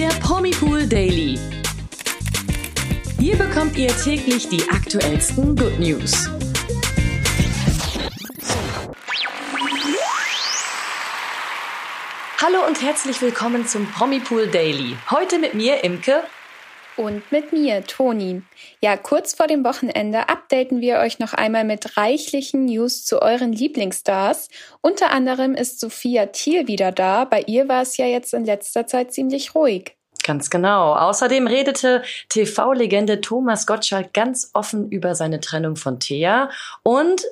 der Promipool Daily. Hier bekommt ihr täglich die aktuellsten Good News. Hallo und herzlich willkommen zum Promipool Daily. Heute mit mir, Imke. Und mit mir, Toni. Ja, kurz vor dem Wochenende updaten wir euch noch einmal mit reichlichen News zu euren Lieblingsstars. Unter anderem ist Sophia Thiel wieder da. Bei ihr war es ja jetzt in letzter Zeit ziemlich ruhig. Ganz genau. Außerdem redete TV-Legende Thomas Gottschalk ganz offen über seine Trennung von Thea. Und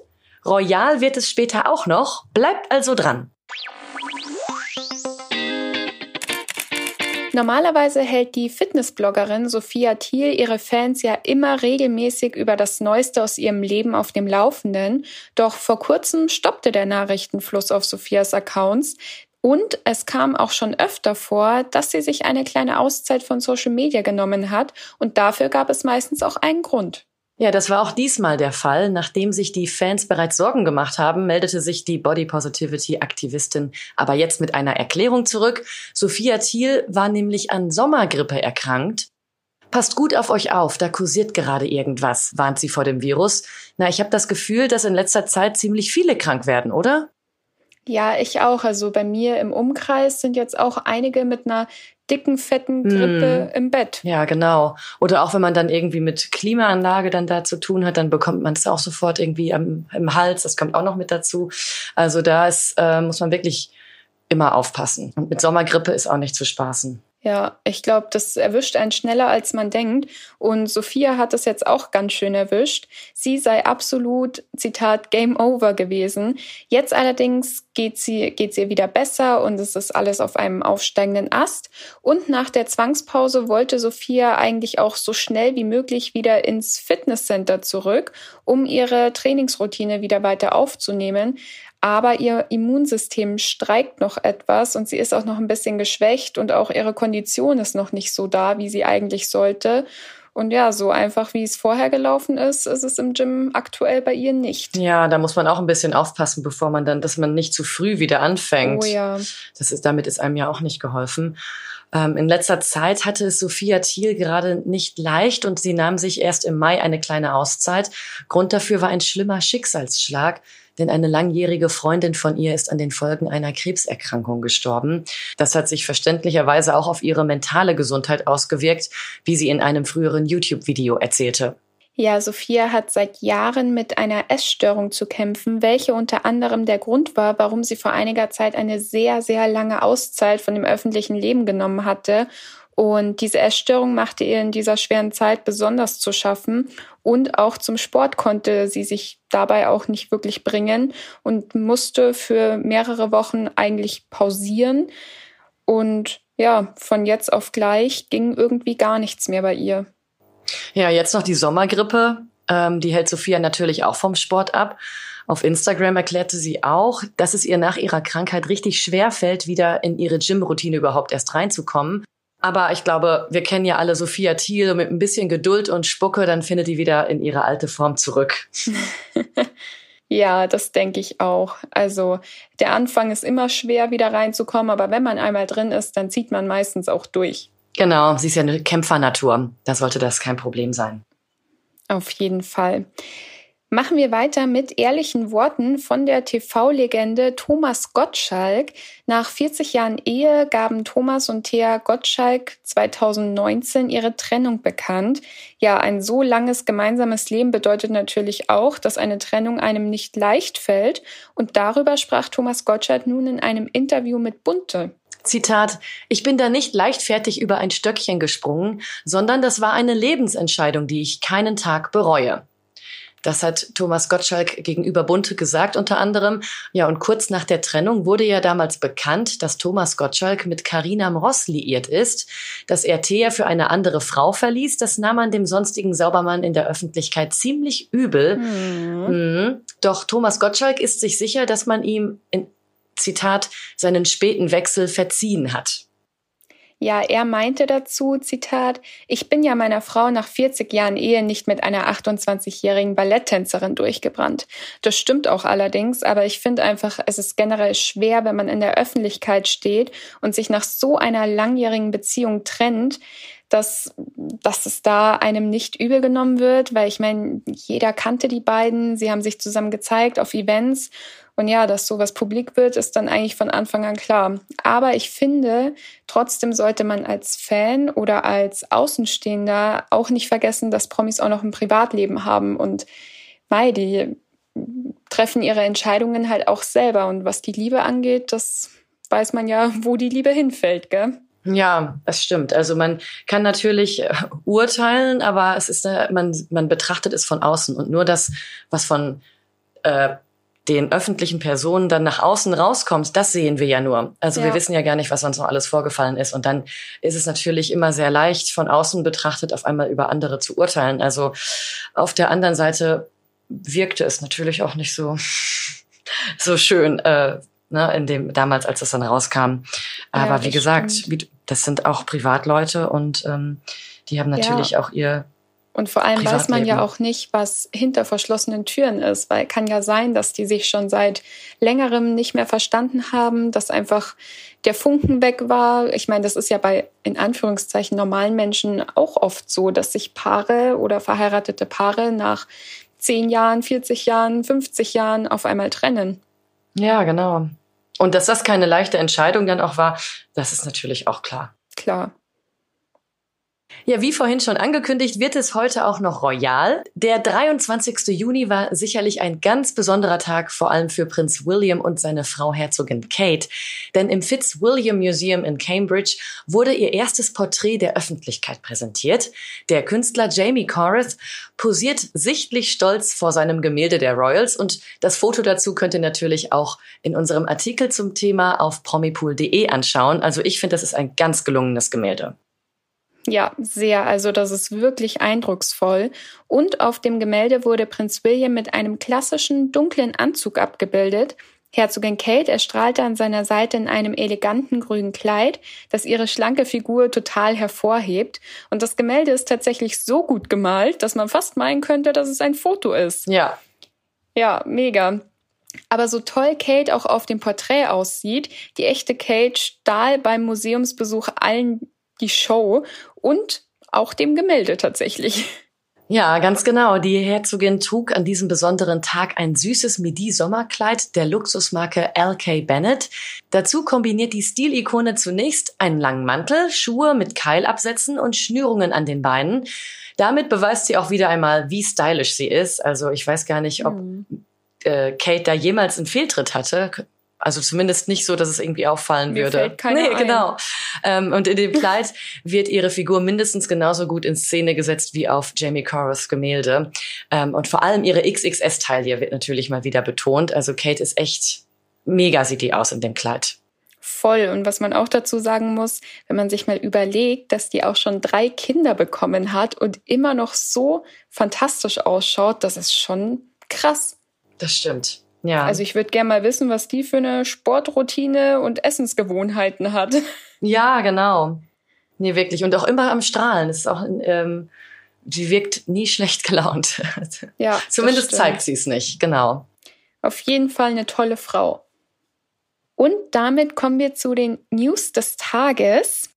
royal wird es später auch noch. Bleibt also dran. Normalerweise hält die Fitnessbloggerin Sophia Thiel ihre Fans ja immer regelmäßig über das Neueste aus ihrem Leben auf dem Laufenden. Doch vor kurzem stoppte der Nachrichtenfluss auf Sophias Accounts. Und es kam auch schon öfter vor, dass sie sich eine kleine Auszeit von Social Media genommen hat. Und dafür gab es meistens auch einen Grund. Ja, das war auch diesmal der Fall. Nachdem sich die Fans bereits Sorgen gemacht haben, meldete sich die Body Positivity Aktivistin aber jetzt mit einer Erklärung zurück. Sophia Thiel war nämlich an Sommergrippe erkrankt. Passt gut auf euch auf, da kursiert gerade irgendwas, warnt sie vor dem Virus. Na, ich habe das Gefühl, dass in letzter Zeit ziemlich viele krank werden, oder? Ja, ich auch. Also bei mir im Umkreis sind jetzt auch einige mit einer dicken, fetten Grippe mm. im Bett. Ja, genau. Oder auch wenn man dann irgendwie mit Klimaanlage dann da zu tun hat, dann bekommt man es auch sofort irgendwie am, im Hals. Das kommt auch noch mit dazu. Also da ist, äh, muss man wirklich immer aufpassen. Und mit Sommergrippe ist auch nicht zu spaßen. Ja, ich glaube, das erwischt einen schneller, als man denkt. Und Sophia hat es jetzt auch ganz schön erwischt. Sie sei absolut, Zitat, Game Over gewesen. Jetzt allerdings geht sie, geht's ihr wieder besser und es ist alles auf einem aufsteigenden Ast. Und nach der Zwangspause wollte Sophia eigentlich auch so schnell wie möglich wieder ins Fitnesscenter zurück, um ihre Trainingsroutine wieder weiter aufzunehmen aber ihr Immunsystem streikt noch etwas und sie ist auch noch ein bisschen geschwächt und auch ihre Kondition ist noch nicht so da, wie sie eigentlich sollte. Und ja, so einfach wie es vorher gelaufen ist, ist es im Gym aktuell bei ihr nicht. Ja, da muss man auch ein bisschen aufpassen, bevor man dann, dass man nicht zu früh wieder anfängt. Oh ja. Das ist, damit ist einem ja auch nicht geholfen. Ähm, in letzter Zeit hatte es Sophia Thiel gerade nicht leicht und sie nahm sich erst im Mai eine kleine Auszeit. Grund dafür war ein schlimmer Schicksalsschlag denn eine langjährige Freundin von ihr ist an den Folgen einer Krebserkrankung gestorben. Das hat sich verständlicherweise auch auf ihre mentale Gesundheit ausgewirkt, wie sie in einem früheren YouTube-Video erzählte. Ja, Sophia hat seit Jahren mit einer Essstörung zu kämpfen, welche unter anderem der Grund war, warum sie vor einiger Zeit eine sehr, sehr lange Auszeit von dem öffentlichen Leben genommen hatte und diese Essstörung machte ihr in dieser schweren Zeit besonders zu schaffen. Und auch zum Sport konnte sie sich dabei auch nicht wirklich bringen und musste für mehrere Wochen eigentlich pausieren. Und ja, von jetzt auf gleich ging irgendwie gar nichts mehr bei ihr. Ja, jetzt noch die Sommergrippe. Ähm, die hält Sophia natürlich auch vom Sport ab. Auf Instagram erklärte sie auch, dass es ihr nach ihrer Krankheit richtig schwer fällt, wieder in ihre Gym-Routine überhaupt erst reinzukommen. Aber ich glaube, wir kennen ja alle Sophia Thiel mit ein bisschen Geduld und Spucke, dann findet die wieder in ihre alte Form zurück. ja, das denke ich auch. Also der Anfang ist immer schwer, wieder reinzukommen, aber wenn man einmal drin ist, dann zieht man meistens auch durch. Genau, sie ist ja eine Kämpfernatur. Da sollte das kein Problem sein. Auf jeden Fall. Machen wir weiter mit ehrlichen Worten von der TV-Legende Thomas Gottschalk. Nach 40 Jahren Ehe gaben Thomas und Thea Gottschalk 2019 ihre Trennung bekannt. Ja, ein so langes gemeinsames Leben bedeutet natürlich auch, dass eine Trennung einem nicht leicht fällt. Und darüber sprach Thomas Gottschalk nun in einem Interview mit Bunte. Zitat, ich bin da nicht leichtfertig über ein Stöckchen gesprungen, sondern das war eine Lebensentscheidung, die ich keinen Tag bereue. Das hat Thomas Gottschalk gegenüber Bunte gesagt unter anderem. Ja, und kurz nach der Trennung wurde ja damals bekannt, dass Thomas Gottschalk mit Carina Mross liiert ist. Dass er Thea für eine andere Frau verließ, das nahm man dem sonstigen Saubermann in der Öffentlichkeit ziemlich übel. Mhm. Mhm. Doch Thomas Gottschalk ist sich sicher, dass man ihm in Zitat seinen späten Wechsel verziehen hat. Ja, er meinte dazu, Zitat, ich bin ja meiner Frau nach 40 Jahren Ehe nicht mit einer 28-jährigen Balletttänzerin durchgebrannt. Das stimmt auch allerdings, aber ich finde einfach, es ist generell schwer, wenn man in der Öffentlichkeit steht und sich nach so einer langjährigen Beziehung trennt, dass, dass es da einem nicht übel genommen wird, weil ich meine, jeder kannte die beiden, sie haben sich zusammen gezeigt auf Events und ja, dass sowas publik wird, ist dann eigentlich von Anfang an klar. Aber ich finde, trotzdem sollte man als Fan oder als Außenstehender auch nicht vergessen, dass Promis auch noch ein Privatleben haben und mei, die treffen ihre Entscheidungen halt auch selber. Und was die Liebe angeht, das weiß man ja, wo die Liebe hinfällt, gell? Ja, das stimmt. Also man kann natürlich äh, urteilen, aber es ist äh, man man betrachtet es von außen und nur das, was von äh, den öffentlichen Personen dann nach außen rauskommt, das sehen wir ja nur. Also ja. wir wissen ja gar nicht, was sonst noch alles vorgefallen ist. Und dann ist es natürlich immer sehr leicht, von außen betrachtet auf einmal über andere zu urteilen. Also auf der anderen Seite wirkte es natürlich auch nicht so, so schön, äh, ne, in dem, damals, als es dann rauskam. Aber ja, wie gesagt, wie, das sind auch Privatleute und ähm, die haben natürlich ja. auch ihr und vor allem weiß man ja auch nicht, was hinter verschlossenen Türen ist, weil kann ja sein, dass die sich schon seit längerem nicht mehr verstanden haben, dass einfach der Funken weg war. Ich meine, das ist ja bei in Anführungszeichen normalen Menschen auch oft so, dass sich Paare oder verheiratete Paare nach 10 Jahren, 40 Jahren, 50 Jahren auf einmal trennen. Ja, genau. Und dass das keine leichte Entscheidung dann auch war, das ist natürlich auch klar. Klar. Ja, wie vorhin schon angekündigt, wird es heute auch noch royal. Der 23. Juni war sicherlich ein ganz besonderer Tag, vor allem für Prinz William und seine Frau Herzogin Kate. Denn im Fitzwilliam Museum in Cambridge wurde ihr erstes Porträt der Öffentlichkeit präsentiert. Der Künstler Jamie Corrith posiert sichtlich stolz vor seinem Gemälde der Royals und das Foto dazu könnt ihr natürlich auch in unserem Artikel zum Thema auf promipool.de anschauen. Also ich finde, das ist ein ganz gelungenes Gemälde. Ja, sehr. Also das ist wirklich eindrucksvoll. Und auf dem Gemälde wurde Prinz William mit einem klassischen dunklen Anzug abgebildet. Herzogin Kate erstrahlte an seiner Seite in einem eleganten grünen Kleid, das ihre schlanke Figur total hervorhebt. Und das Gemälde ist tatsächlich so gut gemalt, dass man fast meinen könnte, dass es ein Foto ist. Ja. Ja, mega. Aber so toll Kate auch auf dem Porträt aussieht, die echte Kate stahl beim Museumsbesuch allen die Show und auch dem Gemälde tatsächlich. Ja, ganz genau. Die Herzogin trug an diesem besonderen Tag ein süßes Midi-Sommerkleid der Luxusmarke LK Bennett. Dazu kombiniert die Stilikone zunächst einen langen Mantel, Schuhe mit Keilabsätzen und Schnürungen an den Beinen. Damit beweist sie auch wieder einmal, wie stylisch sie ist. Also ich weiß gar nicht, ob mhm. Kate da jemals einen Fehltritt hatte. Also zumindest nicht so, dass es irgendwie auffallen Mir würde. Fällt nee, ein. genau. Ähm, und in dem Kleid wird ihre Figur mindestens genauso gut in Szene gesetzt wie auf Jamie Corriths Gemälde. Ähm, und vor allem ihre XXS-Taille wird natürlich mal wieder betont. Also Kate ist echt mega sieht die aus in dem Kleid. Voll. Und was man auch dazu sagen muss, wenn man sich mal überlegt, dass die auch schon drei Kinder bekommen hat und immer noch so fantastisch ausschaut, das ist schon krass. Das stimmt. Ja. Also ich würde gerne mal wissen, was die für eine Sportroutine und Essensgewohnheiten hat. Ja, genau. Nee, wirklich. Und auch immer am Strahlen. Das ist auch, ähm, die wirkt nie schlecht gelaunt. Ja. Zumindest zeigt sie es nicht, genau. Auf jeden Fall eine tolle Frau. Und damit kommen wir zu den News des Tages.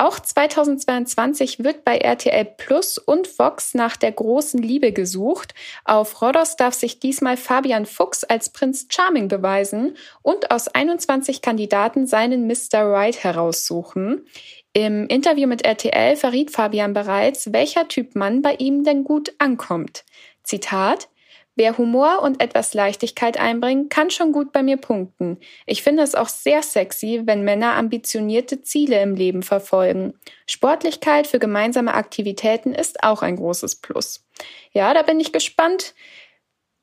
Auch 2022 wird bei RTL Plus und Vox nach der großen Liebe gesucht. Auf Rodos darf sich diesmal Fabian Fuchs als Prinz Charming beweisen und aus 21 Kandidaten seinen Mr. Right heraussuchen. Im Interview mit RTL verriet Fabian bereits, welcher Typ Mann bei ihm denn gut ankommt. Zitat Wer Humor und etwas Leichtigkeit einbringt, kann schon gut bei mir punkten. Ich finde es auch sehr sexy, wenn Männer ambitionierte Ziele im Leben verfolgen. Sportlichkeit für gemeinsame Aktivitäten ist auch ein großes Plus. Ja, da bin ich gespannt,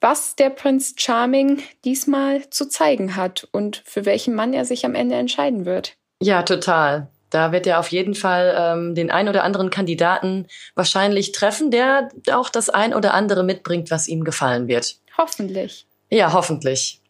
was der Prinz Charming diesmal zu zeigen hat und für welchen Mann er sich am Ende entscheiden wird. Ja, total. Da wird er auf jeden Fall ähm, den ein oder anderen Kandidaten wahrscheinlich treffen, der auch das ein oder andere mitbringt, was ihm gefallen wird. Hoffentlich. Ja, hoffentlich.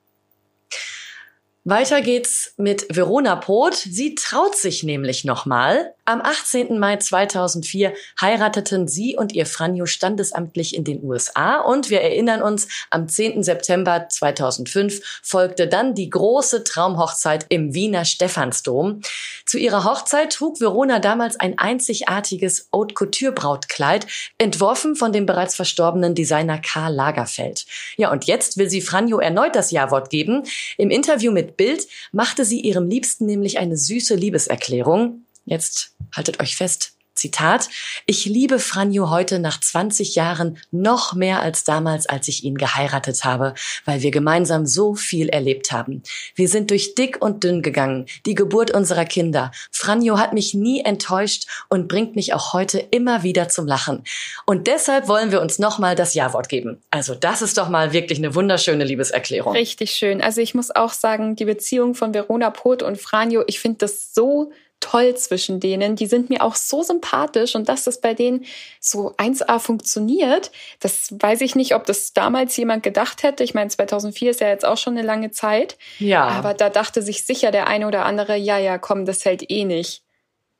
Weiter geht's mit Verona Poth. Sie traut sich nämlich nochmal. Am 18. Mai 2004 heirateten sie und ihr Franjo standesamtlich in den USA und wir erinnern uns, am 10. September 2005 folgte dann die große Traumhochzeit im Wiener Stephansdom. Zu ihrer Hochzeit trug Verona damals ein einzigartiges Haute Couture Brautkleid, entworfen von dem bereits verstorbenen Designer Karl Lagerfeld. Ja, und jetzt will sie Franjo erneut das Ja-Wort geben. Im Interview mit Bild machte sie ihrem Liebsten nämlich eine süße Liebeserklärung. Jetzt haltet euch fest, Zitat, ich liebe Franjo heute nach 20 Jahren noch mehr als damals, als ich ihn geheiratet habe, weil wir gemeinsam so viel erlebt haben. Wir sind durch dick und dünn gegangen, die Geburt unserer Kinder. Franjo hat mich nie enttäuscht und bringt mich auch heute immer wieder zum Lachen. Und deshalb wollen wir uns nochmal das Ja-Wort geben. Also das ist doch mal wirklich eine wunderschöne Liebeserklärung. Richtig schön. Also ich muss auch sagen, die Beziehung von Verona Poth und Franjo, ich finde das so toll zwischen denen. Die sind mir auch so sympathisch und dass das bei denen so 1A funktioniert, das weiß ich nicht, ob das damals jemand gedacht hätte. Ich meine, 2004 ist ja jetzt auch schon eine lange Zeit. Ja. Aber da dachte sich sicher der eine oder andere, ja, ja, komm, das hält eh nicht.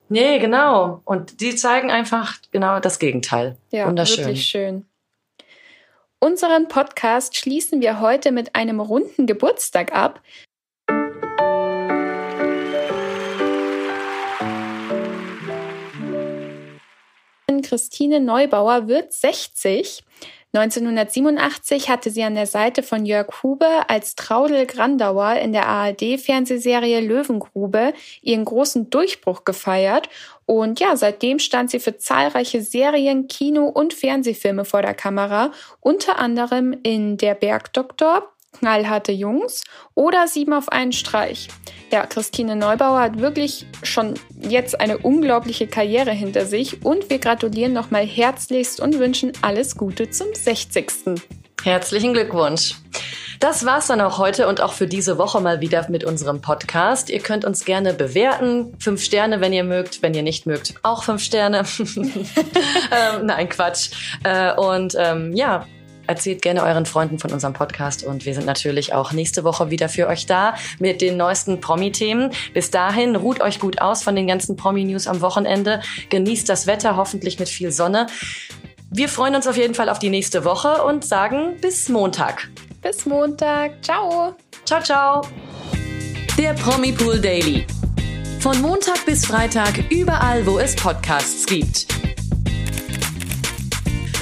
Nee, genau. Und die zeigen einfach genau das Gegenteil. Ja, Wunderschön. wirklich schön. Unseren Podcast schließen wir heute mit einem runden Geburtstag ab. Christine Neubauer wird 60. 1987 hatte sie an der Seite von Jörg Hube als Traudel Grandauer in der ARD-Fernsehserie Löwengrube ihren großen Durchbruch gefeiert. Und ja, seitdem stand sie für zahlreiche Serien, Kino- und Fernsehfilme vor der Kamera, unter anderem in Der Bergdoktor, knallharte Jungs oder sieben auf einen Streich. Ja, Christine Neubauer hat wirklich schon jetzt eine unglaubliche Karriere hinter sich und wir gratulieren nochmal herzlichst und wünschen alles Gute zum 60. Herzlichen Glückwunsch. Das war's dann auch heute und auch für diese Woche mal wieder mit unserem Podcast. Ihr könnt uns gerne bewerten. Fünf Sterne, wenn ihr mögt. Wenn ihr nicht mögt, auch fünf Sterne. ähm, nein, Quatsch. Äh, und ähm, ja, Erzählt gerne euren Freunden von unserem Podcast und wir sind natürlich auch nächste Woche wieder für euch da mit den neuesten Promi-Themen. Bis dahin ruht euch gut aus von den ganzen Promi-News am Wochenende. Genießt das Wetter, hoffentlich mit viel Sonne. Wir freuen uns auf jeden Fall auf die nächste Woche und sagen bis Montag. Bis Montag. Ciao. Ciao, ciao. Der Promi Pool Daily. Von Montag bis Freitag überall, wo es Podcasts gibt.